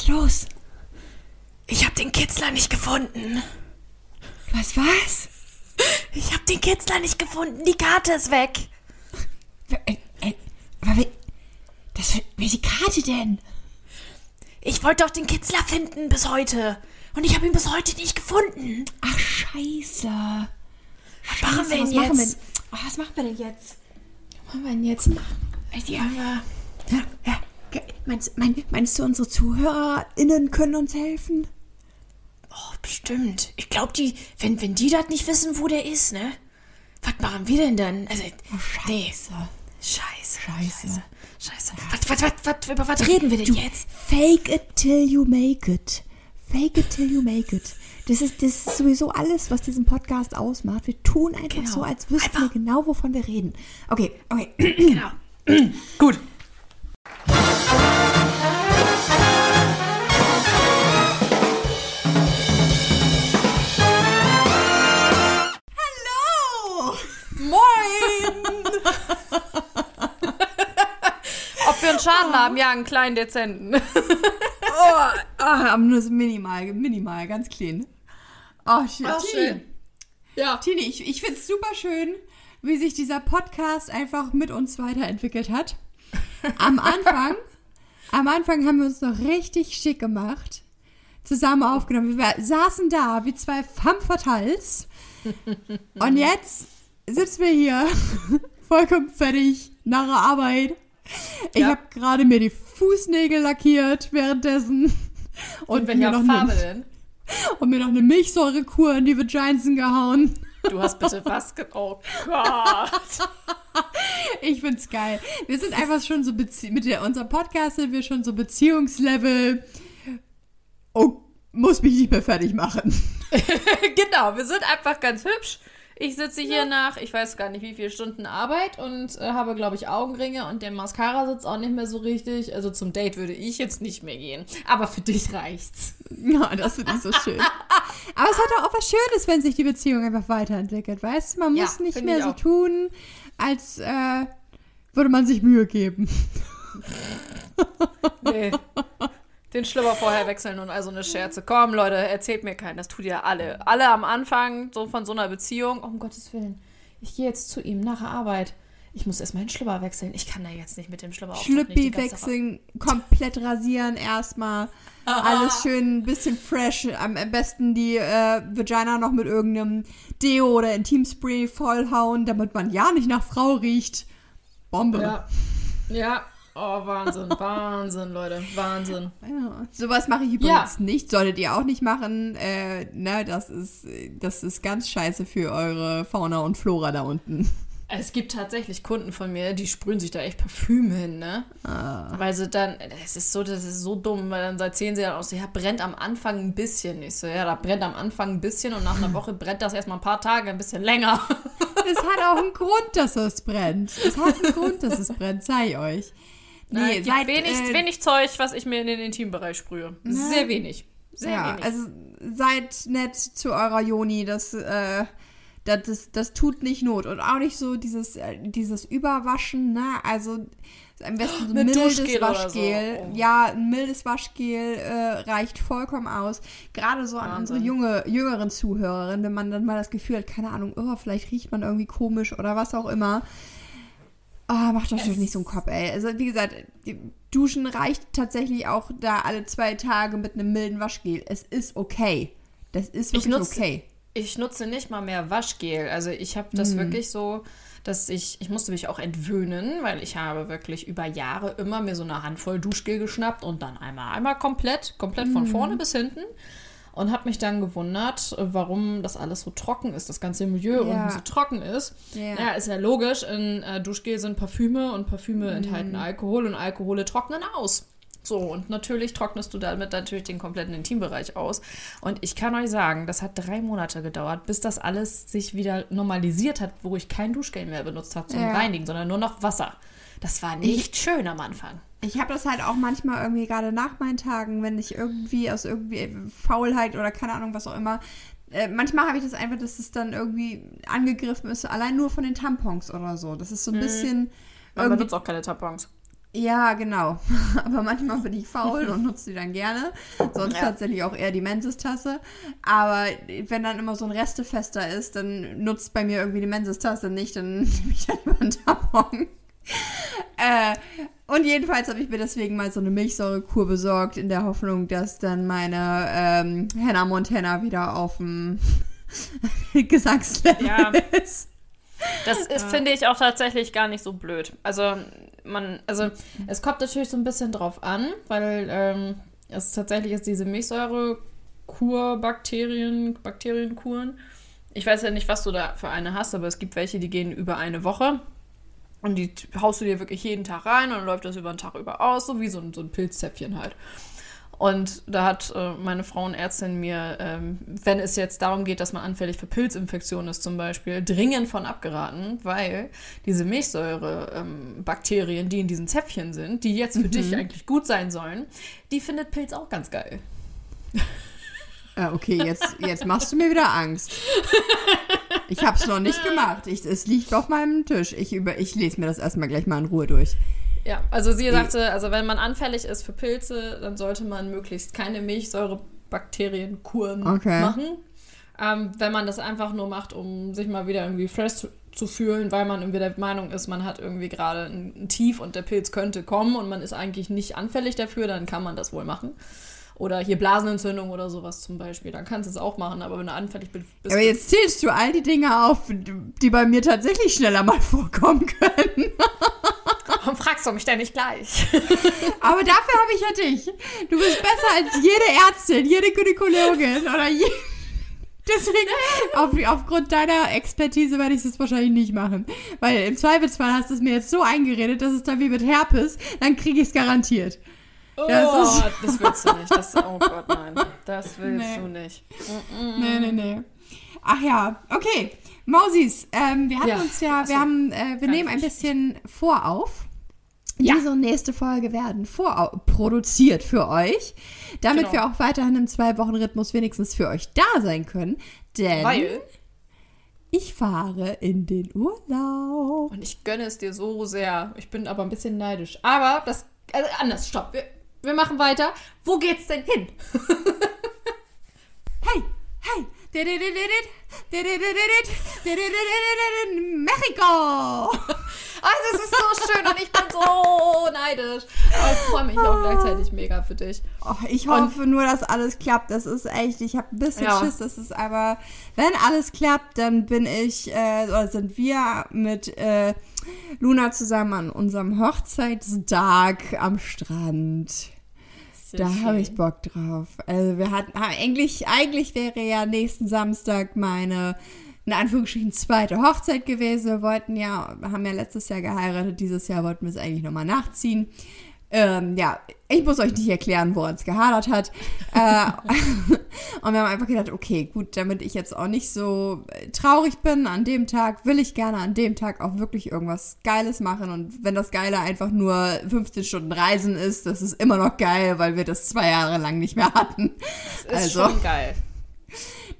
Ist los? Ich habe den Kitzler nicht gefunden. Was, was? Ich habe den Kitzler nicht gefunden. Die Karte ist weg. Äh, äh, das, welche Karte denn? Ich wollte doch den Kitzler finden bis heute. Und ich habe ihn bis heute nicht gefunden. Ach, scheiße. Was machen wir denn wir, jetzt? oh, was machen wir denn jetzt? Was machen wir denn jetzt? Ja, ja, ja. Meinst, mein, meinst du, unsere ZuhörerInnen können uns helfen? Oh, bestimmt. Ich glaube, die, wenn, wenn die das nicht wissen, wo der ist, ne? Was machen wir denn dann? Also, Oh, nee. scheiße. Scheiße. Scheiße. Scheiße. Was, was, was, was, über was reden wir denn Du, jetzt? Fake it till you make it. Fake it till you make it. Das ist, das ist sowieso alles, was diesen Podcast ausmacht. Wir tun einfach Genau. so, als wüssten wir Einfach- genau, wovon wir reden. Okay, okay. Genau. Gut. Schaden haben? Ja, einen kleinen dezenten. Oh, oh, nur so minimal, minimal, ganz clean. Oh, schön. Ach, Tini, schön. Ja. Tini, ich, ich finde es super schön, wie sich dieser Podcast einfach mit uns weiterentwickelt hat. Am Anfang, am Anfang haben wir uns noch richtig schick gemacht, zusammen aufgenommen. Wir saßen da wie zwei femme fatales. Und jetzt sitzen wir hier, vollkommen fertig, nach der Arbeit. Ich Ja. habe gerade mir die Fußnägel lackiert währenddessen. Und, Und mir welcher noch Farbe eine, denn? und mir noch eine Milchsäurekur in die Vaginsen gehauen. Du hast bitte was ge Oh Gott. Ich find's geil. Wir sind einfach schon so Bezie mit der, unserem Podcast sind wir schon so Beziehungslevel. Oh, muss mich nicht mehr fertig machen. genau, wir sind einfach ganz hübsch. Ich sitze hier nach, ich weiß gar nicht wie viele Stunden Arbeit und äh, habe, glaube ich, Augenringe und der Mascara sitzt auch nicht mehr so richtig. Also zum Date würde ich jetzt nicht mehr gehen. Aber für dich reicht's. Ja, das finde ich so schön. Aber es hat auch was Schönes, wenn sich die Beziehung einfach weiterentwickelt, weißt du? Man Ja, muss nicht finde mehr so tun, als äh, würde man sich Mühe geben. Nee. Den Schlüpper vorher wechseln und also eine Scherze. Komm, Leute, erzählt mir keinen. Das tut ihr alle. Alle am Anfang so von so einer Beziehung. Oh, um Gottes Willen. Ich gehe jetzt zu ihm nach der Arbeit. Ich muss erst meinen Schlüpper wechseln. Ich kann da jetzt nicht mit dem Schlüpper auftreten, nicht Schlüppi wechseln, komplett rasieren erstmal. Alles schön ein bisschen fresh. Am am besten die äh, Vagina noch mit irgendeinem Deo oder Intimspray vollhauen, damit man ja nicht nach Frau riecht. Bombe. Ja. Ja. Oh, Wahnsinn, Wahnsinn, Leute. Wahnsinn. Ja, sowas mache ich übrigens nicht. Solltet ihr auch nicht machen. Äh, ne, das ist, das ist ganz scheiße für eure Fauna und Flora da unten. Es gibt tatsächlich Kunden von mir, die sprühen sich da echt Parfüm hin, ne? Weil sie dann, das ist so, das ist so dumm, weil dann erzählen sie dann auch so, ja, brennt am Anfang ein bisschen. Ich so, ja, da brennt am Anfang ein bisschen und nach einer Woche brennt das erstmal ein paar Tage ein bisschen länger. Es hat auch einen Grund, dass es brennt. Es hat einen Grund, dass es brennt, sei euch. Nee, gibt seid, wenig, äh, wenig Zeug, was ich mir in den Intimbereich sprühe. Sehr wenig. Sehr ja, wenig. also seid nett zu eurer Joni, das, äh, das, das, das tut nicht Not. Und auch nicht so dieses, äh, dieses Überwaschen, ne? Also am besten so ein mildes Duschgel Waschgel. so. Oh. Ja, ein mildes Waschgel äh, reicht vollkommen aus. Gerade so an unsere junge, jüngeren Zuhörerinnen, wenn man dann mal das Gefühl hat, keine Ahnung, oh, vielleicht riecht man irgendwie komisch oder was auch immer. Ah, macht euch doch nicht so einen Kopf, ey. Also, wie gesagt, die Duschen reicht tatsächlich auch da alle zwei Tage mit einem milden Waschgel. Es ist okay. Das ist Ich wirklich nutze- okay. Ich nutze nicht mal mehr Waschgel. Also ich habe das wirklich so, dass ich, ich musste mich auch entwöhnen, weil ich habe wirklich über Jahre immer mir so eine Handvoll Duschgel geschnappt und dann einmal, einmal komplett, komplett von vorne bis hinten. Und habe mich dann gewundert, warum das alles so trocken ist, das ganze Milieu Ja. unten so trocken ist. Ja. Ja, ist ja logisch. In äh, Duschgel sind Parfüme und Parfüme enthalten Alkohol und Alkohole trocknen aus. So, und natürlich trocknest du damit natürlich den kompletten Intimbereich aus. Und ich kann euch sagen, das hat drei Monate gedauert, bis das alles sich wieder normalisiert hat, wo ich kein Duschgel mehr benutzt habe zum Ja. Reinigen, sondern nur noch Wasser. Das war nicht schön am Anfang. Ich habe das halt auch manchmal irgendwie gerade nach meinen Tagen, wenn ich irgendwie aus irgendwie Faulheit oder keine Ahnung, was auch immer. Äh, manchmal habe ich das einfach, dass es dann irgendwie angegriffen ist, allein nur von den Tampons oder so. Das ist so ein bisschen. Man benutzt auch keine Tampons. Ja, genau. Aber manchmal bin ich faul und nutze die dann gerne. Sonst Ja. tatsächlich auch eher die Menses-Tasse. Aber wenn dann immer so ein Restefester ist, dann nutzt bei mir irgendwie die Menses-Tasse nicht, dann nehme ich dann immer einen Tampon. äh, und jedenfalls habe ich mir deswegen mal so eine Milchsäurekur besorgt, in der Hoffnung, dass dann meine ähm, Hannah Montana wieder auf dem Gesangslevel Ja. ist. Das ist, finde ich auch tatsächlich gar nicht so blöd. Also man, also es kommt natürlich so ein bisschen drauf an, weil ähm, es tatsächlich ist diese Milchsäure-Kur, Bakterien, Bakterienkuren. Ich weiß ja nicht, was du da für eine hast, aber es gibt welche, die gehen über eine Woche. Und die haust du dir wirklich jeden Tag rein und dann läuft das über den Tag über aus, so wie so ein, so ein Pilzzäpfchen halt. Und da hat äh, meine Frauenärztin mir, ähm, wenn es jetzt darum geht, dass man anfällig für Pilzinfektionen ist zum Beispiel, dringend von abgeraten, weil diese Milchsäure-Bakterien, die in diesen Zäpfchen sind, die jetzt für dich eigentlich gut sein sollen, die findet Pilz auch ganz geil. Äh, okay, jetzt, jetzt machst du mir wieder Angst. Ich habe es noch nicht gemacht. Ich, es liegt auf meinem Tisch. Ich, über, ich lese mir das erstmal gleich mal in Ruhe durch. Ja, also sie sagte, also wenn man anfällig ist für Pilze, dann sollte man möglichst keine Milchsäurebakterienkuren Okay. machen. Ähm, wenn man das einfach nur macht, um sich mal wieder irgendwie fresh zu, zu fühlen, weil man irgendwie der Meinung ist, man hat irgendwie gerade ein, ein Tief und der Pilz könnte kommen und man ist eigentlich nicht anfällig dafür, dann kann man das wohl machen. Oder hier Blasenentzündung oder sowas zum Beispiel, dann kannst du es auch machen, aber wenn du anfällig bist, bist Aber jetzt zählst du all die Dinge auf, die bei mir tatsächlich schneller mal vorkommen können. warum fragst du mich denn nicht gleich? Aber dafür habe ich ja dich. Du bist besser als jede Ärztin, jede Gynäkologin oder je Deswegen, auf, aufgrund deiner Expertise werde ich es wahrscheinlich nicht machen. Weil im Zweifelsfall hast du es mir jetzt so eingeredet, dass es dann wie mit Herpes, dann kriege ich es garantiert. Das oh, ist- das willst du nicht. Das, oh Gott, nein. Das willst Nee. du nicht. Nee, nee, nee. Ach ja, okay. Mausis, ähm, wir hatten Ja. uns ja, wir haben, äh, wir nehmen ein bisschen vorauf. Ja. Diese und nächste Folge werden vorproduziert für euch, damit Genau. wir auch weiterhin im Zwei-Wochen-Rhythmus wenigstens für euch da sein können. Denn Weil, ich fahre in den Urlaub. und ich gönne es dir so sehr, ich bin aber ein bisschen neidisch. Aber das, also anders, stopp. Wir, wir machen weiter. Wo geht's denn hin? Hey, hey. Mexiko! Also, es ist so schön und ich bin so neidisch. Aber ich freue mich auch gleichzeitig mega für dich. Oh, ich hoffe nur, dass alles klappt. Das ist echt, ich habe ein bisschen Ja. Schiss. Das ist aber, wenn alles klappt, dann bin ich, äh, oder sind wir mit äh, Luna zusammen an unserem Hochzeitstag am Strand. Sehr Da habe ich Bock drauf. Also wir hatten, ha- eigentlich, eigentlich wäre ja nächsten Samstag meine, in Anführungsstrichen, zweite Hochzeit gewesen. Wir wollten ja, haben ja letztes Jahr geheiratet, dieses Jahr wollten wir es eigentlich nochmal nachziehen. Ähm, ja, ich muss euch nicht erklären, woran es gehadert hat. äh, und wir haben einfach gedacht, okay, gut, damit ich jetzt auch nicht so äh, traurig bin an dem Tag, will ich gerne an dem Tag auch wirklich irgendwas Geiles machen. Und wenn das Geile einfach nur 15 Stunden Reisen ist, das ist immer noch geil, weil wir das zwei Jahre lang nicht mehr hatten. Das ist also, schon geil.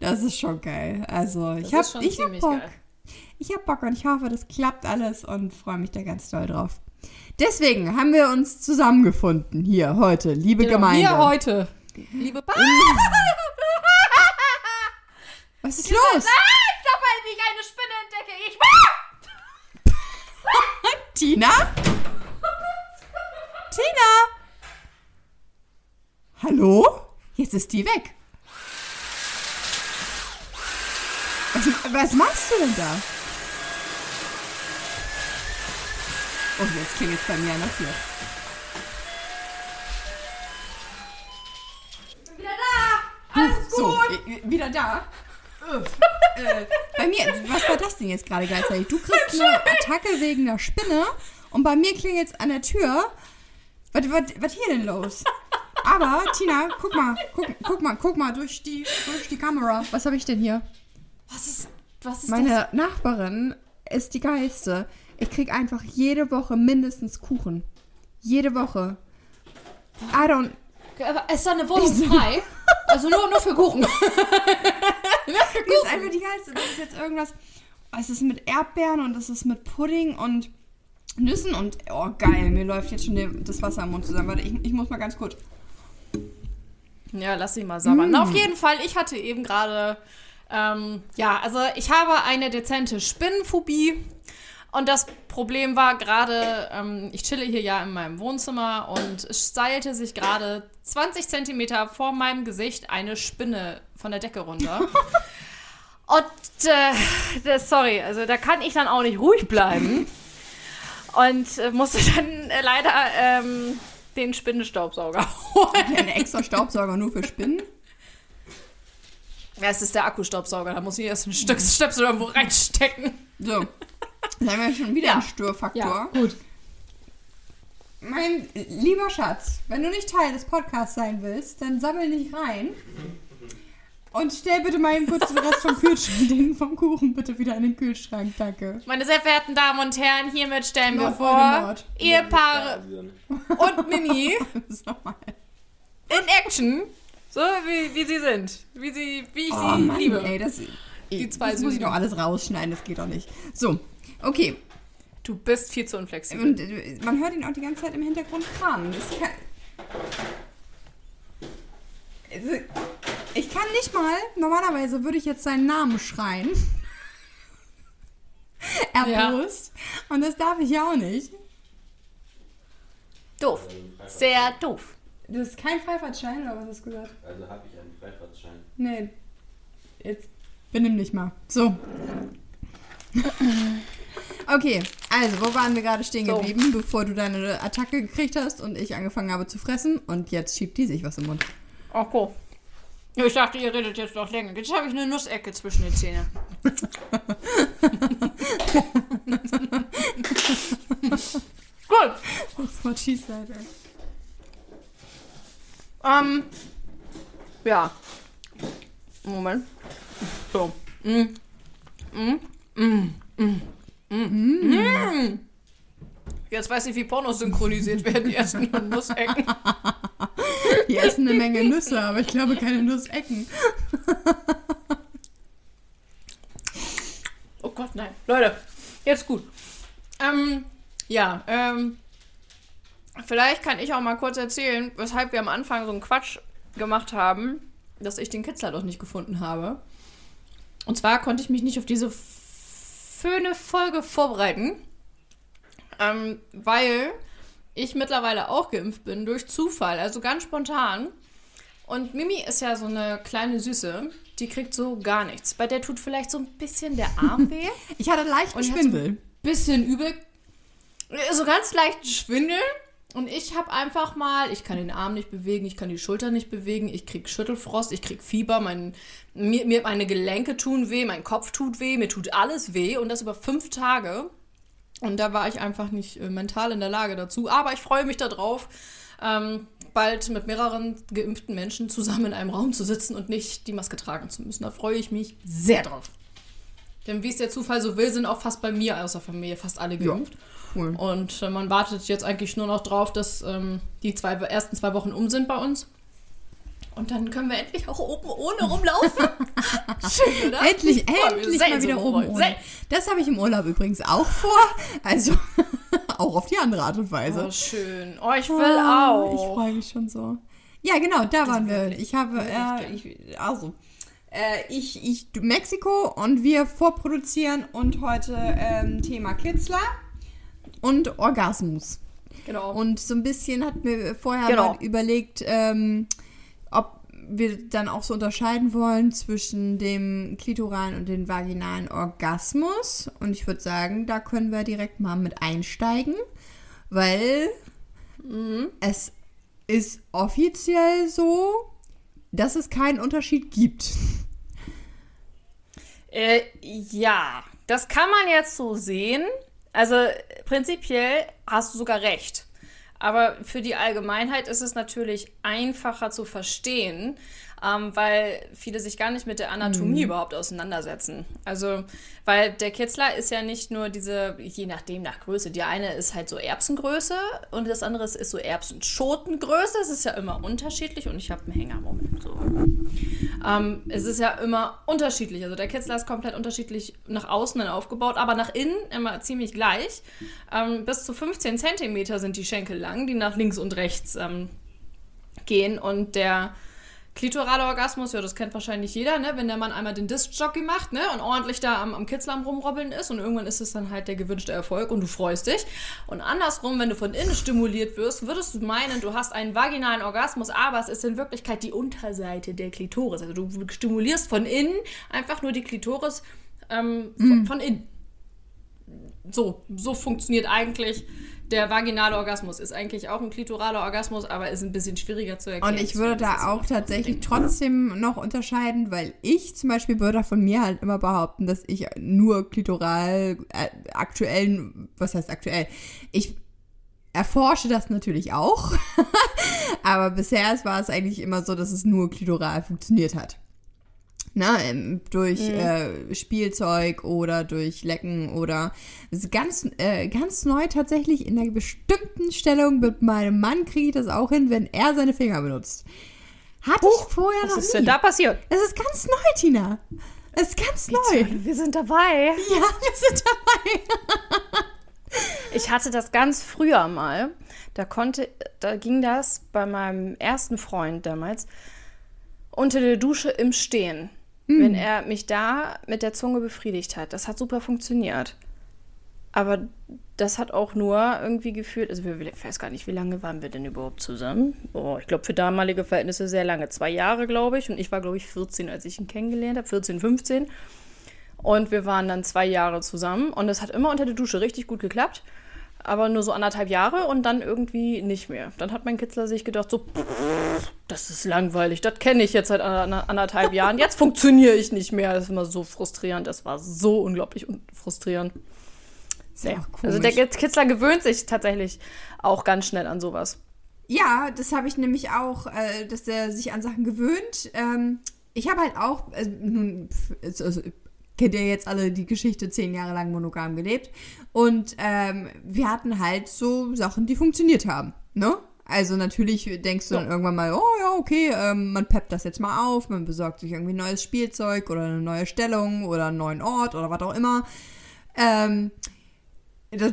das ist schon geil. Also, ich Das habe ich hab ziemlich Bock. geil. Ich habe Bock und ich hoffe, das klappt alles und freue mich da ganz doll drauf. Deswegen haben wir uns zusammengefunden hier heute, liebe Genau, Gemeinde. Hier heute. Liebe ba Was ist los? Stopp, wie ich eine Spinne entdecke. Ich Tina? Tina? Hallo? Jetzt ist die weg. Was, was machst du denn da? Oh, jetzt klingelt es bei mir an der Tür. wieder da. Alles So, gut. äh, wieder da. äh, bei mir, was war das denn jetzt gerade gleichzeitig? Du kriegst eine Attacke wegen der Spinne und bei mir klingelt es an der Tür. Was, was, was hier denn los? Aber, Tina, guck mal, guck, guck mal, guck mal durch die, durch die Kamera. Was habe ich denn hier? Was ist, was ist Meine Nachbarin ist die geilste. Ich krieg einfach jede Woche mindestens Kuchen. Jede Woche. I don't. Aber Ist da eine Wohnung frei? Also nur, nur für Kuchen. Die ist einfach die geilste. Das ist jetzt irgendwas. Es ist mit Erdbeeren und es ist mit Pudding und Nüssen und, oh geil, mir läuft jetzt schon das Wasser im Mund zusammen. Warte, ich, ich muss mal ganz kurz. Ja, lass sie mal sabbern. Na, auf jeden Fall, ich hatte eben gerade, ähm, ja, also ich habe eine dezente Spinnenphobie. Und das Problem war gerade, ähm, ich chille hier ja in meinem Wohnzimmer und es steilte sich gerade 20 Zentimeter vor meinem Gesicht eine Spinne von der Decke runter. und, äh, das, sorry, also da kann ich dann auch nicht ruhig bleiben. Und äh, musste dann äh, leider ähm, den Spinnenstaubsauger holen. Ein extra Staubsauger nur für Spinnen. Ja, es ist der Akkustaubsauger, da muss ich erst ein Stück Stöpsel irgendwo reinstecken. So. Dann haben wir schon wieder Ja. einen Störfaktor. gut. Mein lieber Schatz, wenn du nicht Teil des Podcasts sein willst, dann sammel nicht rein. Und stell bitte mal eben kurz den Rest vom Kühlschrank, den vom Kuchen bitte wieder in den Kühlschrank, danke. Meine sehr verehrten Damen und Herren, hiermit stellen wir vor. Ehepaare und Mimi mal. in Action. So wie, wie sie sind. Wie, sie, wie ich Oh sie Mann, liebe. ey, das, Die zwei das muss ich doch alles rausschneiden, das geht doch nicht. So, okay. Du bist viel zu unflexibel. Und äh, man hört ihn auch die ganze Zeit im Hintergrund kramen. Das kann, Also, ich kann nicht mal, normalerweise würde ich jetzt seinen Namen schreien. Erbost. Und das darf ich ja auch nicht. Doof. Sehr doof. Das ist kein Freifahrtschein, oder was hast du gesagt? Also habe ich einen Freifahrtschein. Nee. Jetzt benimm dich mal. So. Okay, also, wo waren wir gerade stehen So. geblieben, bevor du deine Attacke gekriegt hast und ich angefangen habe zu fressen und jetzt schiebt die sich was im Mund. Ach, cool. Ich dachte, ihr redet jetzt noch länger. Jetzt habe ich eine Nussecke zwischen den Zähnen. Gut. That's what she said. Ähm. Ja. Moment. So. Mm. Mm. Mm. Mm. Mm. Mm. Jetzt weiß ich, wie Pornos synchronisiert werden, die ersten Nussecken. Die essen eine Menge Nüsse, aber ich glaube keine Nussecken. Oh Gott, nein. Leute, jetzt gut. Ähm, ja, ähm, vielleicht kann ich auch mal kurz erzählen, weshalb wir am Anfang so einen Quatsch gemacht haben, dass ich den Kitzler doch nicht gefunden habe. Und zwar konnte ich mich nicht auf diese schöne Folge vorbereiten, ähm, weil ich mittlerweile auch geimpft bin durch Zufall, also ganz spontan. Und Mimi ist ja so eine kleine Süße, die kriegt so gar nichts. Bei der tut vielleicht so ein bisschen der Arm weh Ich hatte leichten Schwindel. bisschen übel. So ganz leicht Schwindel. Und ich habe einfach mal, ich kann den Arm nicht bewegen, ich kann die Schulter nicht bewegen, ich krieg Schüttelfrost, ich krieg Fieber, mein, mir, mir meine Gelenke tun weh, mein Kopf tut weh, mir tut alles weh und das über fünf Tage. Und da war ich einfach nicht äh, mental in der Lage dazu. Aber ich freue mich darauf, ähm, bald mit mehreren geimpften Menschen zusammen in einem Raum zu sitzen und nicht die Maske tragen zu müssen. Da freue ich mich sehr drauf. Denn wie es der Zufall so will, sind auch fast bei mir aus der Familie fast alle geimpft. Cool. Und äh, man wartet jetzt eigentlich nur noch drauf, dass ähm, die zwei, ersten zwei Wochen um sind bei uns. Und dann können wir endlich auch oben ohne rumlaufen. Schön, oder? Endlich, mich endlich mal wieder oben ohne. Das habe ich im Urlaub übrigens auch vor. Also auch auf die andere Art und Weise. Oh, schön. Oh, ich will Ah, auch. Ich freue mich schon so. Ja, genau, da waren wir. Ich habe, äh, ich, also, äh, ich, ich, Mexiko und wir vorproduzieren und heute ähm, Thema Kitzler und Orgasmus. Genau. Und so ein bisschen hatten wir vorher Genau. mal überlegt, ähm, ob wir dann auch so unterscheiden wollen zwischen dem klitoralen und dem vaginalen Orgasmus. Und ich würde sagen, da können wir direkt mal mit einsteigen, weil es ist offiziell so, dass es keinen Unterschied gibt. Äh, ja, das kann man jetzt so sehen. Also prinzipiell hast du sogar recht. Aber für die Allgemeinheit ist es natürlich einfacher zu verstehen. Ähm, weil viele sich gar nicht mit der Anatomie Mhm. überhaupt auseinandersetzen. Also, weil der Kitzler ist ja nicht nur diese, je nachdem nach Größe, die eine ist halt so Erbsengröße und das andere ist, so Erbsenschotengröße. Es ist ja immer unterschiedlich und ich habe einen Hänger, Moment. So. Ähm, es ist ja immer unterschiedlich. Also der Kitzler ist komplett unterschiedlich nach außen aufgebaut, aber nach innen immer ziemlich gleich. Ähm, bis zu 15 Zentimeter sind die Schenkel lang, die nach links und rechts ähm, gehen. Und der klitorale Orgasmus, ja, das kennt wahrscheinlich jeder, ne? wenn der Mann einmal den Disc-Jockey macht ne? und ordentlich da am, am Kitzler am Rumrobbeln ist und irgendwann ist es dann halt der gewünschte Erfolg und du freust dich. Und andersrum, wenn du von innen stimuliert wirst, würdest du meinen, du hast einen vaginalen Orgasmus, aber es ist in Wirklichkeit die Unterseite der Klitoris. Also du stimulierst von innen einfach nur die Klitoris ähm, von, von innen. So, so funktioniert eigentlich der vaginale Orgasmus. Ist eigentlich auch ein klitoraler Orgasmus, aber ist ein bisschen schwieriger zu erklären. Und ich würde da auch tatsächlich trotzdem noch unterscheiden, weil ich zum Beispiel würde von mir halt immer behaupten, dass ich nur klitoral äh, aktuell, was heißt aktuell? Ich erforsche das natürlich auch, aber bisher war es eigentlich immer so, dass es nur klitoral funktioniert hat. Na, ähm, durch äh, Spielzeug oder durch Lecken oder ganz, äh, ganz neu tatsächlich in einer bestimmten Stellung mit meinem Mann kriege ich das auch hin, wenn er seine Finger benutzt. Hatte ich vorher noch Was ist nie. denn da passiert? Es ist ganz neu, Tina. Es ist ganz neu. Wir sind dabei. Ja, wir sind dabei. Ich hatte das ganz früher mal. Da konnte, da ging das bei meinem ersten Freund damals unter der Dusche im Stehen. Wenn er mich da mit der Zunge befriedigt hat. Das hat super funktioniert. Aber das hat auch nur irgendwie gefühlt, also wir, ich weiß gar nicht, wie lange waren wir denn überhaupt zusammen? Oh, ich glaube für damalige Verhältnisse sehr lange. Zwei Jahre, glaube ich. Und ich war, glaube ich, 14, als ich ihn kennengelernt habe. 14, 15. Und wir waren dann zwei Jahre zusammen und es hat immer unter der Dusche richtig gut geklappt. Aber nur so anderthalb Jahre und dann irgendwie nicht mehr. Dann hat mein Kitzler sich gedacht, so, "Pff, das ist langweilig, das kenne ich jetzt seit ander- anderthalb Jahren. Jetzt funktioniere ich nicht mehr. Das ist immer so frustrierend. Das war so unglaublich un- frustrierend. Sehr. auch Also komisch. der Kitzler gewöhnt sich tatsächlich auch ganz schnell an sowas. Ja, das habe ich nämlich auch, äh, dass er sich an Sachen gewöhnt. Ähm, ich habe halt auch, also, nun, es- also, kennt ihr jetzt alle die Geschichte, zehn Jahre lang monogam gelebt. Und ähm, wir hatten halt so Sachen, die funktioniert haben. Ne? Also natürlich denkst du dann irgendwann mal, oh ja, okay, ähm, man peppt das jetzt mal auf, man besorgt sich irgendwie neues Spielzeug oder eine neue Stellung oder einen neuen Ort oder was auch immer. Ähm, das,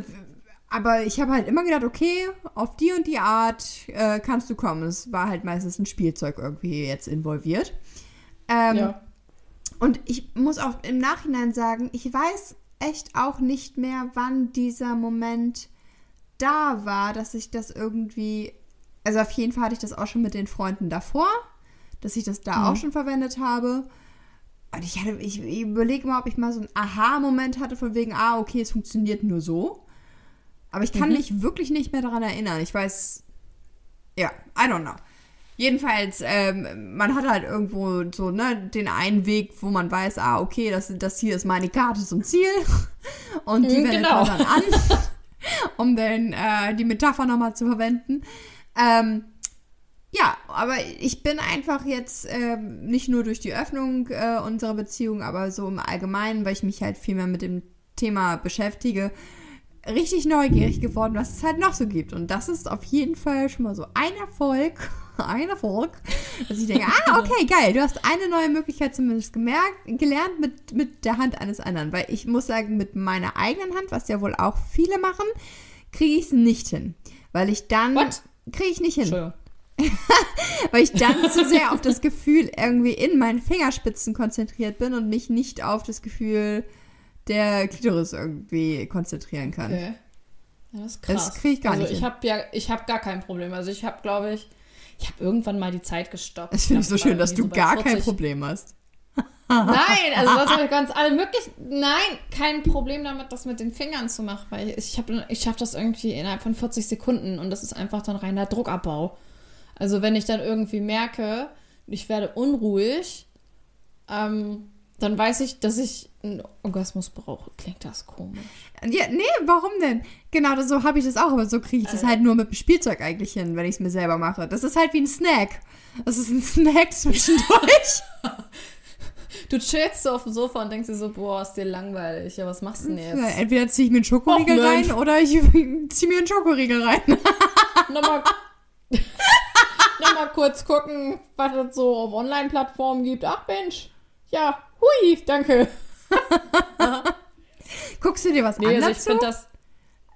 aber ich habe halt immer gedacht, okay, auf die und die Art äh, kannst du kommen. Es war halt meistens ein Spielzeug irgendwie jetzt involviert. Ähm, Und ich muss auch im Nachhinein sagen, ich weiß echt auch nicht mehr, wann dieser Moment da war, dass ich das irgendwie. Also auf jeden Fall hatte ich das auch schon mit den Freunden davor, dass ich das da auch schon verwendet habe. Und ich hatte, ich, ich überlege mal, ob ich mal so einen Aha-Moment hatte, von wegen, ah, okay, es funktioniert nur so. Aber ich kann mich wirklich nicht mehr daran erinnern. Ich weiß, ja, I don't know. Jedenfalls, ähm, man hat halt irgendwo so, ne, den einen Weg, wo man weiß, ah, okay, das, das hier ist meine Karte zum Ziel. Und die Mhm, wendet genau. man dann an, um dann äh, die Metapher nochmal zu verwenden. Ähm, ja, aber ich bin einfach jetzt ähm, nicht nur durch die Öffnung äh, unserer Beziehung, aber so im Allgemeinen, weil ich mich halt viel mehr mit dem Thema beschäftige, richtig neugierig geworden, was es halt noch so gibt. Und das ist auf jeden Fall schon mal so ein Erfolg. Ein Erfolg. Dass ich denke, ah, okay, geil, du hast eine neue Möglichkeit zumindest gemerkt, gelernt mit, mit der Hand eines anderen. Weil ich muss sagen, mit meiner eigenen Hand, was ja wohl auch viele machen, kriege ich es nicht hin. Weil ich dann. Kriege ich nicht hin Entschuldigung. weil ich dann zu sehr auf das Gefühl irgendwie in meinen Fingerspitzen konzentriert bin und mich nicht auf das Gefühl der Klitoris irgendwie konzentrieren kann. Okay. Ja, das ist krass. Das krieg ich gar also nicht Ich hin. habe ja, ich habe gar kein Problem. Also ich habe, glaube ich, ich habe irgendwann mal die Zeit gestoppt. Das finde ich so schön, dass du so gar kein 40. Problem hast. Nein, also das habe ich ganz alle möglich. Nein, kein Problem damit, das mit den Fingern zu machen, weil ich habe, ich schaffe das irgendwie innerhalb von 40 Sekunden und das ist einfach dann reiner Druckabbau. Also wenn ich dann irgendwie merke, ich werde unruhig, ähm, dann weiß ich, dass ich einen Orgasmus brauche. Klingt das komisch? Ja, nee, warum denn? Genau, so habe ich das auch, aber so kriege ich das halt nur mit dem Spielzeug eigentlich hin, wenn ich es mir selber mache. Das ist halt wie ein Snack. Das ist ein Snack zwischendurch. Du chillst so auf dem Sofa und denkst dir so, boah, ist dir langweilig. Ja, was machst du denn Ja, jetzt? entweder ziehe ich mir einen Schokoriegel Och, rein oder ich ziehe mir einen Schokoriegel rein. Nochmal, nochmal kurz gucken, was es so auf Online-Plattformen gibt. Ach Mensch, ja, hui, danke. Guckst du dir was Nee, an also ich dazu? finde das,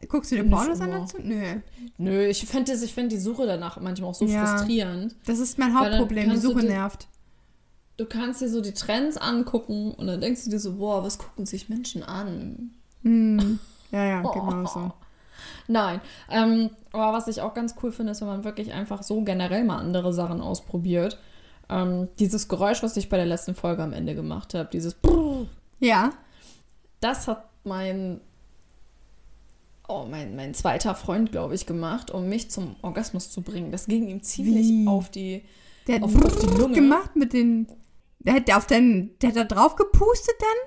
Guckst du dir Pornos an dazu? Nö. nö, ich finde ich find die Suche danach manchmal auch so Ja. frustrierend. Das ist mein Hauptproblem. Die Suche dir- nervt. Du kannst dir so die Trends angucken und dann denkst du dir so, boah, was gucken sich Menschen an? Hm. Ja, ja, genau so. Nein. Ähm, aber was ich auch ganz cool finde, ist, wenn man wirklich einfach so generell mal andere Sachen ausprobiert. Ähm, dieses Geräusch, was ich bei der letzten Folge am Ende gemacht habe, dieses Ja. das hat mein oh, mein, mein zweiter Freund, glaube ich, gemacht, um mich zum Orgasmus zu bringen. Das ging ihm ziemlich Wie? auf die Der hat Auf- auf die Lunge. gemacht mit den. Der hat auf den. Der hat da drauf gepustet dann?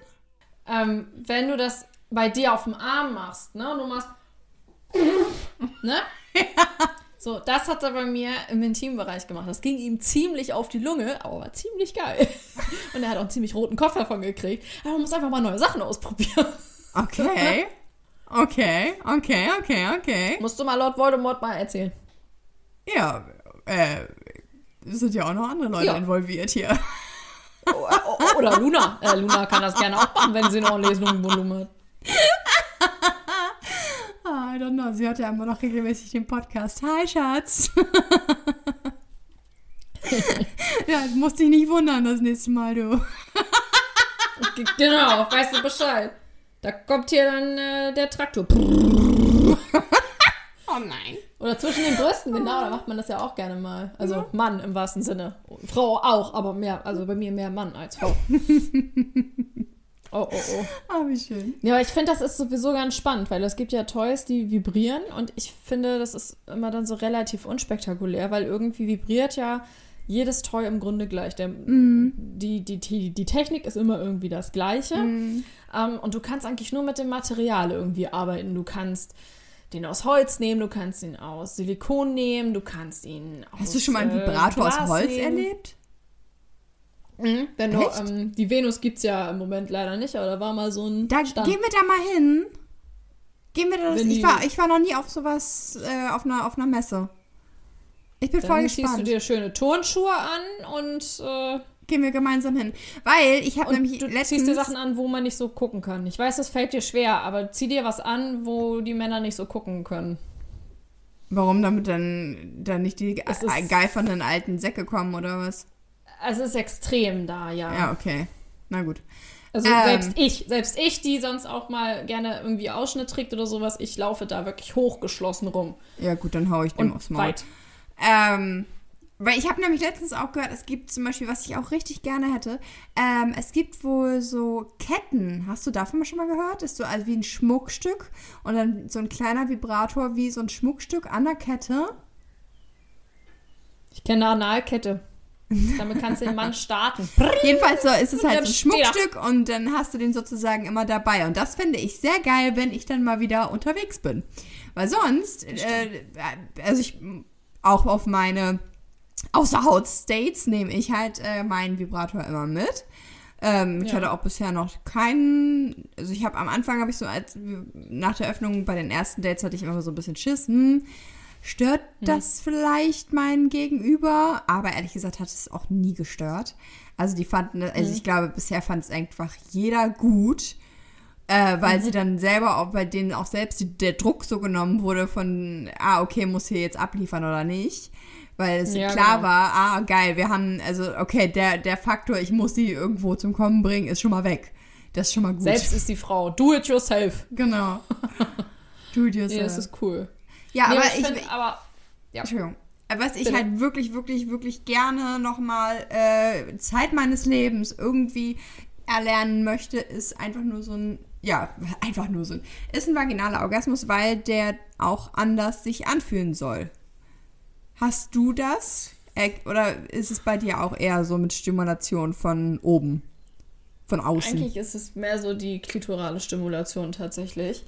ähm, wenn du das bei dir auf dem Arm machst, ne, und du machst, ne? So, das hat er bei mir im Intimbereich gemacht. Das ging ihm ziemlich auf die Lunge, aber war ziemlich geil. Und er hat auch einen ziemlich roten Kopf davon gekriegt. Aber man muss einfach mal neue Sachen ausprobieren. Okay. Okay, okay, okay, okay. Musst du mal Lord Voldemort mal erzählen. Ja, äh, sind ja auch noch andere Leute Ja. involviert hier. O- o- Oder Luna. Äh, Luna kann das gerne auch machen, wenn sie noch ein Lesungsvolumen hat. I don't know. Sie hört ja immer noch regelmäßig den Podcast. Hi, Schatz. ja, musst dich nicht wundern das nächste Mal, du. Genau, weißt du Bescheid. Da kommt hier dann äh, der Traktor. Oh nein. Oder zwischen den Brüsten, genau, da macht man das ja auch gerne mal. Also Mann im wahrsten Sinne. Frau auch, aber mehr, also bei mir mehr Mann als Frau. Oh, oh, oh. Ah, wie schön. Ja, aber ich finde, das ist sowieso ganz spannend, weil es gibt ja Toys, die vibrieren und ich finde, das ist immer dann so relativ unspektakulär, weil irgendwie vibriert ja jedes Toy im Grunde gleich. Der, die, die, die, die Technik ist immer irgendwie das Gleiche. Ähm, und du kannst eigentlich nur mit dem Material irgendwie arbeiten. Du kannst den aus Holz nehmen, du kannst ihn aus Silikon nehmen, du kannst ihn aus Hast du schon mal einen äh, Vibrator aus Glas Holz nehmen. erlebt? Mhm. Wenn du, ähm, die Venus gibt es ja im Moment leider nicht, aber da war mal so ein Da Stand. gehen wir da mal hin. Gehen wir da das, ich, war, ich war noch nie auf sowas, äh, auf, einer, auf einer Messe. Ich bin voll Dann ziehst du gespannt. dir schöne Turnschuhe an und, äh, Gehen wir gemeinsam hin. Weil ich habe nämlich du letztens... ziehst dir Sachen an, wo man nicht so gucken kann. Ich weiß, das fällt dir schwer, aber zieh dir was an, wo die Männer nicht so gucken können. Warum damit dann, dann nicht die geifernden alten Säcke kommen oder was? Also es ist extrem da, ja. Ja, okay. Na gut. Also Ähm. selbst ich, selbst ich, die sonst auch mal gerne irgendwie Ausschnitt trägt oder sowas, ich laufe da wirklich hochgeschlossen rum. Ja gut, dann hau ich dem Und aufs Maul. weit. Ähm, weil ich habe nämlich letztens auch gehört, es gibt zum Beispiel, was ich auch richtig gerne hätte, ähm, es gibt wohl so Ketten. Hast du davon schon mal gehört? Ist so also wie ein Schmuckstück und dann so ein kleiner Vibrator wie so ein Schmuckstück an der Kette. Ich kenne eine Analkette. Damit kannst du den Mann starten. Jedenfalls so ist es halt ein. Schmuckstück und dann hast du den sozusagen immer dabei. Und das finde ich sehr geil, wenn ich dann mal wieder unterwegs bin. Weil sonst, äh, also ich auch auf meine Außerhaut-States nehme ich halt äh, meinen Vibrator immer mit. Ähm, ich Ja. hatte auch bisher noch keinen, also ich habe am Anfang habe ich so als nach der Öffnung bei den ersten Dates hatte ich immer so ein bisschen Schiss, hm, stört das vielleicht mein Gegenüber? Aber ehrlich gesagt hat es auch nie gestört. Also die fanden, also ich glaube bisher fand es einfach jeder gut. Äh, weil sie dann selber auch bei denen auch selbst die, der Druck so genommen wurde von, ah, okay, muss hier jetzt abliefern oder nicht. Weil es Ja, klar genau. war, ah, geil, wir haben, also, okay, der, der Faktor, ich muss die irgendwo zum Kommen bringen, ist schon mal weg. Das ist schon mal gut. Selbst ist die Frau. Do it yourself. Genau. Do it Ja, yourself. das ist cool. Ja, Nee, aber ich ich, find, aber ja. Entschuldigung. Was ich Bitte. halt wirklich, wirklich, wirklich gerne nochmal äh, Zeit meines Lebens irgendwie erlernen möchte, ist einfach nur so ein, ja, einfach nur so ein, ist ein vaginaler Orgasmus, weil der auch anders sich anfühlen soll. Hast du das? Äh, Oder ist es bei dir auch eher so mit Stimulation von oben? von außen. Eigentlich ist es mehr so die klitorale Stimulation tatsächlich.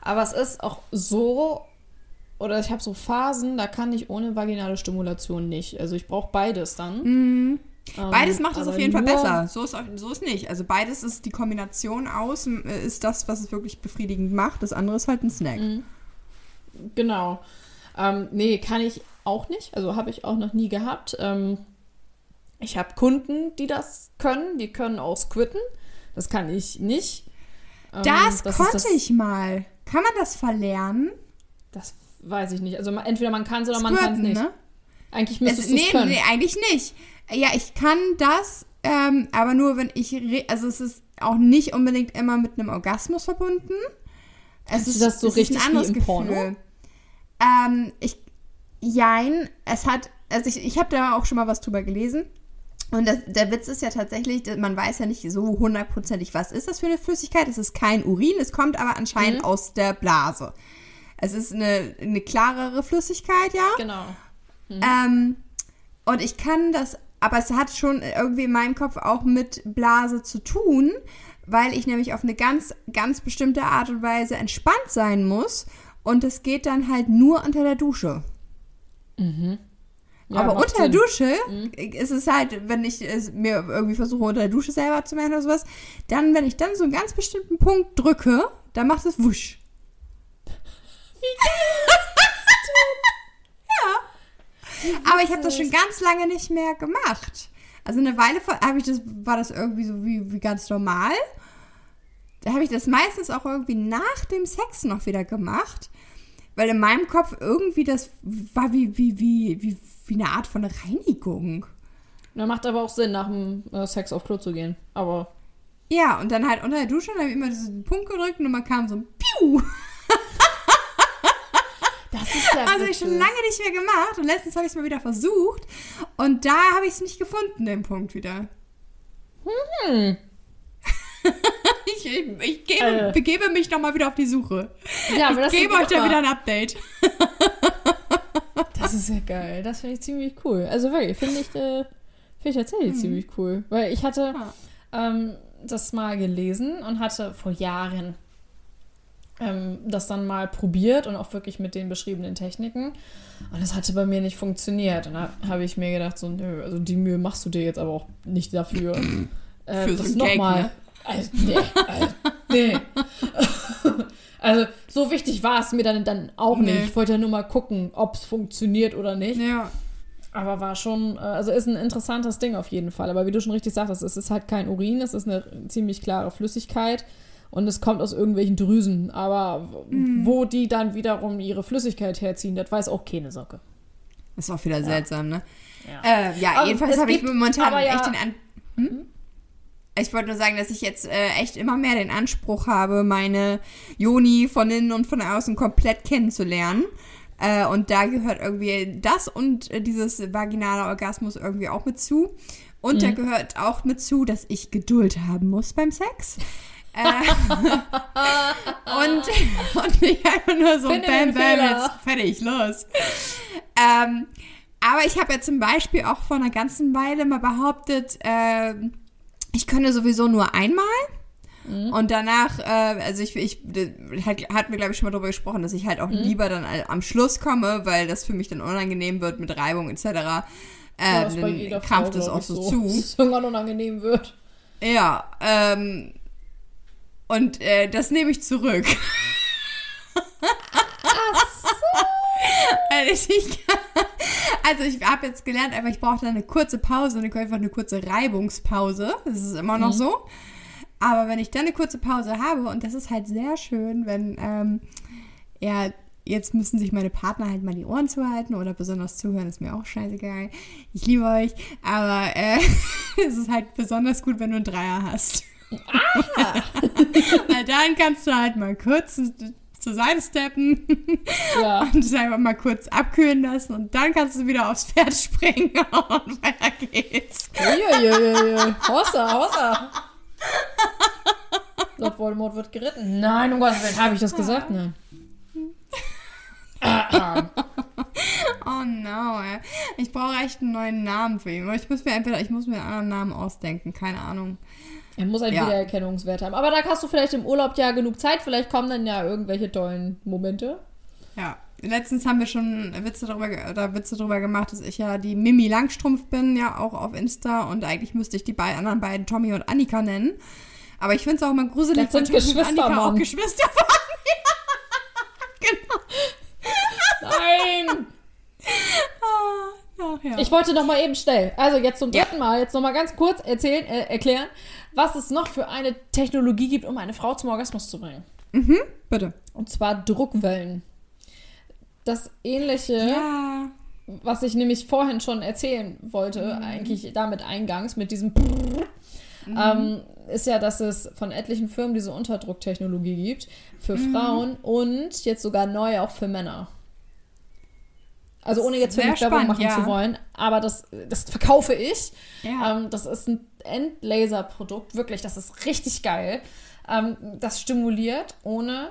Aber es ist auch so, oder ich habe so Phasen, da kann ich ohne vaginale Stimulation nicht. Also ich brauche beides dann. Ähm, Beides macht es auf jeden Fall besser. So ist, so ist nicht. Also beides ist die Kombination aus, äh, ist das, was es wirklich befriedigend macht. Das andere ist halt ein Snack. Mhm. Genau. Ähm, nee, kann ich auch nicht. Also habe ich auch noch nie gehabt. Ähm, ich habe Kunden, die das können. Die können auch squitten. Das kann ich nicht. Ähm, Das, ist konnte das, ich mal. Kann man das verlernen? Das weiß ich nicht. Also entweder man kann es oder man kann es nicht. ne? Eigentlich Es, müsstest du nee, es können. nee, eigentlich nicht. Ja, ich kann das, ähm, aber nur wenn ich, also es ist auch nicht unbedingt immer mit einem Orgasmus verbunden. Es ist, das so es ist richtig ein anderes wie im Porno? Gefühl. Ähm, ich, jein, es hat, also ich, ich habe da auch schon mal was drüber gelesen. Und das, der Witz ist ja tatsächlich, man weiß ja nicht so hundertprozentig, was ist das für eine Flüssigkeit. Es ist kein Urin, es kommt aber anscheinend aus der Blase. Es ist eine, eine klarere Flüssigkeit, ja. Genau. Ähm, und ich kann das, aber es hat schon irgendwie in meinem Kopf auch mit Blase zu tun, weil ich nämlich auf eine ganz, ganz bestimmte Art und Weise entspannt sein muss. Und es geht dann halt nur unter der Dusche. Ja, aber unter der Sinn. Dusche ist es halt, wenn ich es mir irgendwie versuche, unter der Dusche selber zu machen oder sowas, dann, wenn ich dann so einen ganz bestimmten Punkt drücke, dann macht es wusch. Wie geil Ja. Aber ich habe das schon ganz lange nicht mehr gemacht. Also eine Weile vor- habe ich das, war das irgendwie so wie, wie ganz normal. Da habe ich das meistens auch irgendwie nach dem Sex noch wieder gemacht. Weil in meinem Kopf irgendwie das war wie, wie, wie, wie, wie eine Art von Reinigung. Na, macht aber auch Sinn, nach dem äh, Sex auf Klo zu gehen. Aber Ja, und dann halt unter der Dusche, dann habe ich immer diesen Punkt gedrückt und man kam so ein Piu. Das ist ja Also ich schon lange nicht mehr gemacht und letztens habe ich es mal wieder versucht und da habe ich es nicht gefunden, den Punkt wieder. Hm. ich ich gebe, Äh. begebe mich nochmal wieder auf die Suche. Ja, aber das Ich gebe euch da immer- wieder ein Update. Das ist ja geil. Das finde ich ziemlich cool. Also wirklich, finde ich, äh, finde ich tatsächlich ziemlich cool. Weil ich hatte ähm, das mal gelesen und hatte vor Jahren ähm, das dann mal probiert und auch wirklich mit den beschriebenen Techniken. Und es hatte bei mir nicht funktioniert. Und da habe ich mir gedacht, so, nö, also die Mühe machst du dir jetzt aber auch nicht dafür. äh, Für so das Gag, nochmal. ne? Also, nee, also, nee. also so wichtig war es mir dann, dann auch Nee. nicht. Ich wollte ja nur mal gucken, ob es funktioniert oder nicht. Ja. Aber war schon, äh, also ist ein interessantes Ding auf jeden Fall. Aber wie du schon richtig sagtest, es ist halt kein Urin, es ist eine ziemlich klare Flüssigkeit und es kommt aus irgendwelchen Drüsen. Aber Mhm. wo die dann wiederum ihre Flüssigkeit herziehen, das weiß auch keine Socke. Ist auch wieder seltsam, ne? Ja. Äh, ja, Aber jedenfalls habe ich momentan ja- echt den An hm? Ich wollte nur sagen, dass ich jetzt äh, echt immer mehr den Anspruch habe, meine Joni von innen und von außen komplett kennenzulernen. Äh, und da gehört irgendwie das und äh, dieses vaginale Orgasmus irgendwie auch mit zu. Und da gehört auch mit zu, dass ich Geduld haben muss beim Sex. Äh, und, und nicht einfach nur so Finde bam, bam, jetzt fertig, los. Ähm, aber ich habe ja zum Beispiel auch vor einer ganzen Weile mal behauptet, ähm, ich könne sowieso nur einmal. Und danach, äh, also ich, ich hat, hatten wir glaube ich schon mal drüber gesprochen, dass ich halt auch lieber dann am Schluss komme, weil das für mich dann unangenehm wird mit Reibung etc. Äh, Ja, jeder dann krampft es auch so, Dass zu. es irgendwann unangenehm wird. Ja, ähm, und äh, das nehme ich zurück. Also ich, also ich habe jetzt gelernt, aber ich brauche dann eine kurze Pause, eine, einfach eine kurze Reibungspause. Das ist immer noch so. Aber wenn ich dann eine kurze Pause habe, und das ist halt sehr schön, wenn, ähm, ja, jetzt müssen sich meine Partner halt mal die Ohren zuhalten oder besonders zuhören, ist mir auch scheißegal. Ich liebe euch, aber äh, es ist halt besonders gut, wenn du einen Dreier hast. Weil dann kannst du halt mal kurz zur Seite steppen Ja. und es einfach mal kurz abkühlen lassen und dann kannst du wieder aufs Pferd springen und weiter geht's. Uiuiui. Hossa, hossa. Lord Voldemort wird geritten. Nein, um Gottes Willen, habe ich das gesagt? Nein. Oh no, ey. Ich brauche echt einen neuen Namen für ihn. Ich muss mir entweder, ich muss mir einen anderen Namen ausdenken, keine Ahnung. Er muss einen Ja. Wiedererkennungswert haben. Aber da hast du vielleicht im Urlaub ja genug Zeit. Vielleicht kommen dann ja irgendwelche tollen Momente. Ja. Letztens haben wir schon Witze darüber, oder Witze darüber gemacht, dass ich ja die Mimi Langstrumpf bin, ja auch auf Insta und eigentlich müsste ich die beiden anderen beiden Tommy und Annika nennen. Aber ich finde es auch immer gruselig, Das sind Tommy und Geschwister, Annika auch Mann. Geschwister waren. genau. Nein! Ach, ja. Ich wollte noch mal eben schnell, also jetzt zum dritten Mal, jetzt noch mal ganz kurz erzählen, äh, erklären, was es noch für eine Technologie gibt, um eine Frau zum Orgasmus zu bringen. Bitte. Und zwar Druckwellen. Das ähnliche, Ja. was ich nämlich vorhin schon erzählen wollte, eigentlich damit eingangs mit diesem ähm, ist ja, dass es von etlichen Firmen diese Unterdrucktechnologie gibt für Frauen und jetzt sogar neu auch für Männer. Also ohne jetzt für mich Werbung machen ja. zu wollen, aber das, das verkaufe ich. Ja. Ähm, das ist ein Endlaser-Produkt, wirklich, das ist richtig geil. Ähm, das stimuliert ohne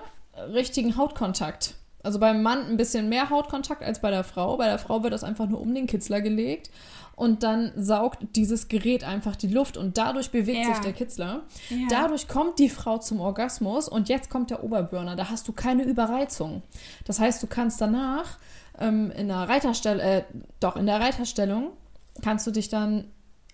richtigen Hautkontakt. Also beim Mann ein bisschen mehr Hautkontakt als bei der Frau. Bei der Frau wird das einfach nur um den Kitzler gelegt und dann saugt dieses Gerät einfach die Luft und dadurch bewegt Ja. sich der Kitzler. Ja. Dadurch kommt die Frau zum Orgasmus und jetzt kommt der Oberburner. Da hast du keine Überreizung. Das heißt, du kannst danach ähm, in der Reiterstellung, äh, doch in der Reiterstellung kannst du dich dann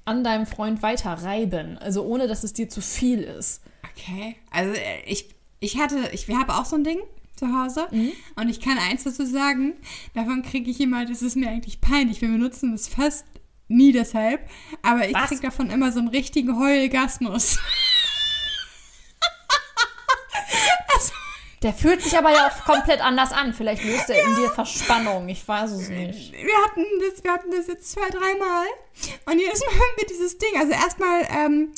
an deinem Freund weiter reiben, also ohne dass es dir zu viel ist. Okay. Also äh, ich, ich hatte, ich habe auch so ein Ding zu Hause und ich kann eins dazu sagen, davon kriege ich immer, das ist mir eigentlich peinlich, wir benutzen das fast nie deshalb, aber ich kriege davon immer so einen richtigen Heulgasmus. Der fühlt sich aber ja auch komplett anders an. Vielleicht löst er in dir Verspannung. Ich weiß es nicht. Wir hatten das, wir hatten das jetzt zwei, dreimal und jedes Mal haben wir dieses Ding. Also erstmal, ähm,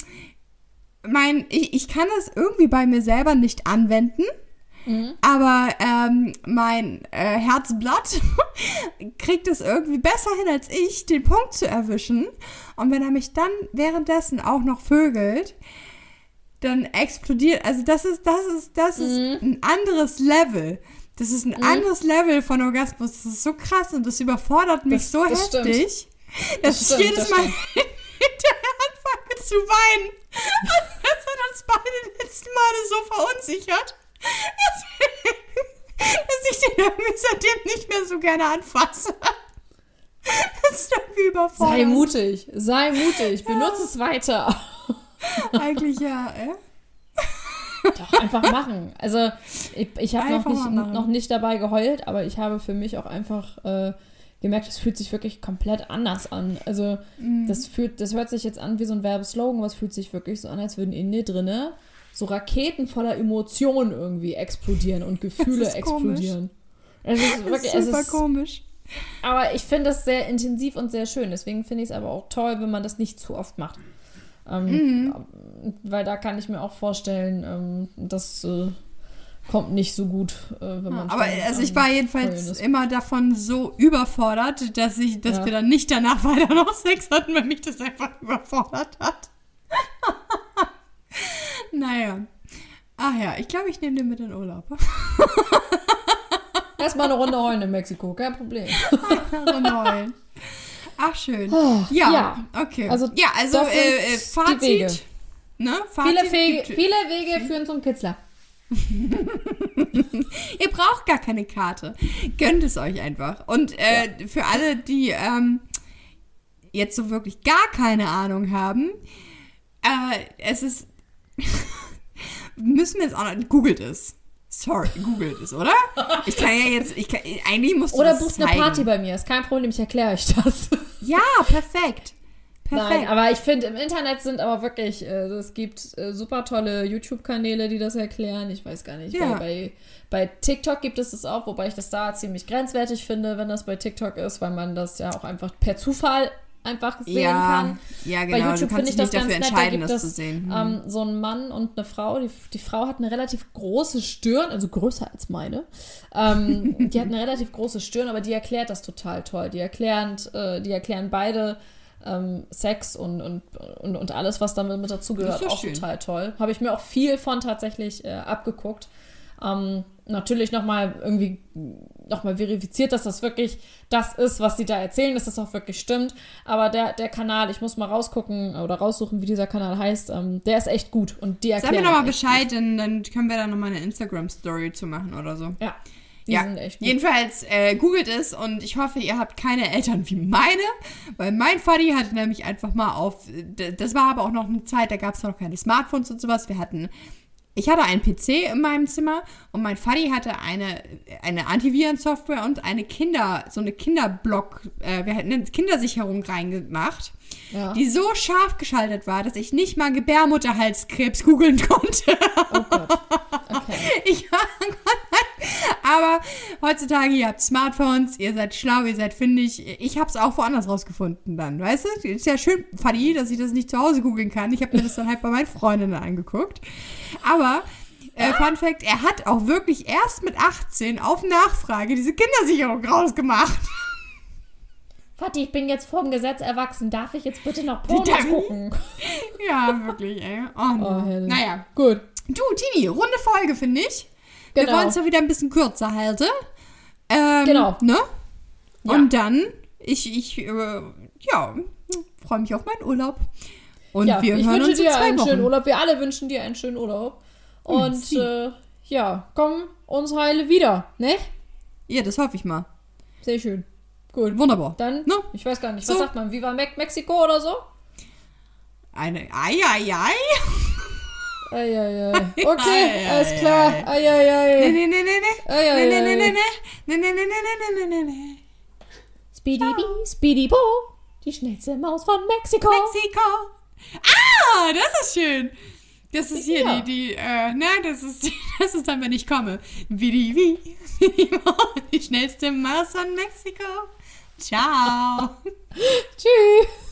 mein, ich, ich kann das irgendwie bei mir selber nicht anwenden. Aber ähm, mein äh, Herzblatt kriegt es irgendwie besser hin als ich, den Punkt zu erwischen. Und wenn er mich dann währenddessen auch noch vögelt, dann explodiert. Also das ist, das ist, das ist ein anderes Level. Das ist ein anderes Level von Orgasmus. Das ist so krass und das überfordert mich Das- so das stimmt. heftig, dass ich stimmt, jedes das Mal stimmt. hinterher anfange zu weinen. Das hat uns beide letzten Male so verunsichert, dass, dass ich den irgendwie seitdem nicht mehr so gerne anfasse. Das ist irgendwie überfordert. Sei mutig. Sei mutig. Benutze es weiter. Eigentlich ja, äh? Doch, einfach machen. Also, ich, ich habe noch nicht, noch nicht dabei geheult, aber ich habe für mich auch einfach äh, gemerkt, es fühlt sich wirklich komplett anders an. Also, Mhm. das, fühlt, das hört sich jetzt an wie so ein Werbeslogan, aber es fühlt sich wirklich so an, als würden in dir drinne so Raketen voller Emotionen irgendwie explodieren und Gefühle ist explodieren. Es ist Das wirklich, ist es super ist, komisch. aber ich finde es sehr intensiv und sehr schön. Deswegen finde ich es aber auch toll, wenn man das nicht zu oft macht. Ähm, Weil da kann ich mir auch vorstellen, ähm, das äh, kommt nicht so gut, äh, wenn man. Aber ständig also ich war Heulen jedenfalls immer davon so überfordert, dass ich, dass Ja. wir dann nicht danach weiter noch Sex hatten, weil mich das einfach überfordert hat. naja. Ach ja, ich glaube, ich nehme den mit in Urlaub. Erstmal eine Runde heulen in Mexiko, kein Problem. so neun. Ach, schön. Ja, ja. okay. Also, ja, also äh, äh, Fazit. Ne? Fazit Viele Wege, viele Wege führen zum Kitzler. Ihr braucht gar keine Karte. Gönnt es euch einfach. Und äh, für alle, die ähm, jetzt so wirklich gar keine Ahnung haben, äh, es ist. müssen wir jetzt auch noch. Googelt es. Sorry, googelt es, oder? Ich kann ja jetzt. Ich kann, eigentlich musst du Oder buchst eine. Party bei mir, ist kein Problem, ich erkläre euch das. Ja, perfekt. Perfekt. Nein, aber ich finde, im Internet sind aber wirklich, äh, es gibt äh, super tolle YouTube-Kanäle, die das erklären. Ich weiß gar nicht. Ja. Bei, bei, bei TikTok gibt es das auch, wobei ich das da ziemlich grenzwertig finde, wenn das bei TikTok ist, weil man das ja auch einfach per Zufall einfach sehen ja, kann. ja, Bei genau. YouTube du kannst finde dich ich das nicht dafür ganz nett. Da entscheiden, gibt das es zu sehen. Hm. ähm, so einen Mann und eine Frau. Die, die Frau hat eine relativ große Stirn, also größer als meine. Ähm, die hat eine relativ große Stirn, aber die erklärt das total toll. Die erklären, äh, die erklären beide ähm, Sex und, und, und, und alles, was damit mit dazugehört, auch schön. total toll. Habe ich mir auch viel von tatsächlich äh, abgeguckt. Ähm, natürlich nochmal irgendwie nochmal verifiziert, dass das wirklich das ist, was sie da erzählen, dass das auch wirklich stimmt. Aber der, der Kanal, ich muss mal rausgucken oder raussuchen, wie dieser Kanal heißt, ähm, der ist echt gut und die Sag mir doch mal echt Bescheid, dann, dann können wir da nochmal eine Instagram-Story zu machen oder so. Ja, die ja, sind echt gut. jedenfalls äh, googelt es und ich hoffe, ihr habt keine Eltern wie meine, weil mein Vati hatte nämlich einfach mal auf, das war aber auch noch eine Zeit, da gab es noch keine Smartphones und sowas. Wir hatten, ich hatte einen PC in meinem Zimmer und mein Vati hatte eine, eine Antivirensoftware und eine Kinder, so eine Kinderblock, äh, wir hatten eine Kindersicherung reingemacht. Ja. Die so scharf geschaltet war, dass ich nicht mal Gebärmutterhalskrebs googeln konnte. Oh Gott. Okay. Ich aber heutzutage, ihr habt Smartphones, ihr seid schlau, ihr seid findig. Ich habe es auch woanders rausgefunden dann, weißt du? Ist ja schön, Fanny, dass ich das nicht zu Hause googeln kann. Ich habe mir das dann halt bei meinen Freundinnen angeguckt. Aber, äh, Fun Fact, er hat auch wirklich erst mit 18 auf Nachfrage diese Kindersicherung rausgemacht. Vati, ich bin jetzt vorm Gesetz erwachsen. Darf ich jetzt bitte noch Pornos gucken? ja, wirklich, ey. Oh. Oh, naja. Gut. Du, Tini, runde Folge, finde ich. Wir Genau. wollen es ja wieder ein bisschen kürzer halten. Ähm, Genau. Ne? Ja. Und dann, ich, ich, äh, ja, freue mich auf meinen Urlaub. Und Ja, wir ich hören wünsche uns in dir zwei einen Wochen. schönen Urlaub. Wir alle wünschen dir einen schönen Urlaub. Und sie. äh, ja, komm uns heile wieder, ne? Ja, das hoffe ich mal. Sehr schön. Gut. Wunderbar. Dann, Ne? ich weiß gar nicht, was So. sagt man? Viva Me Mexiko oder so? Eine, ei, ei, ei. Eieiei. Okay, ei, alles klar. Nee, Eieiei. nee, nee, nee, nee. Ei, ei, Nee, nee, nee, nee, nee. Nee, nee, nee, nee, nee, nee, nee, nee. Speedy Bee, Speedy Bo, die schnellste Maus von Mexiko. Mexiko. Ah, das ist schön. Das ist hier Ja. die, die, äh, ne, das ist, die, das ist dann, wenn ich komme. Wie die, wie, die die schnellste Maus von Mexiko. Ciao. Tschüss.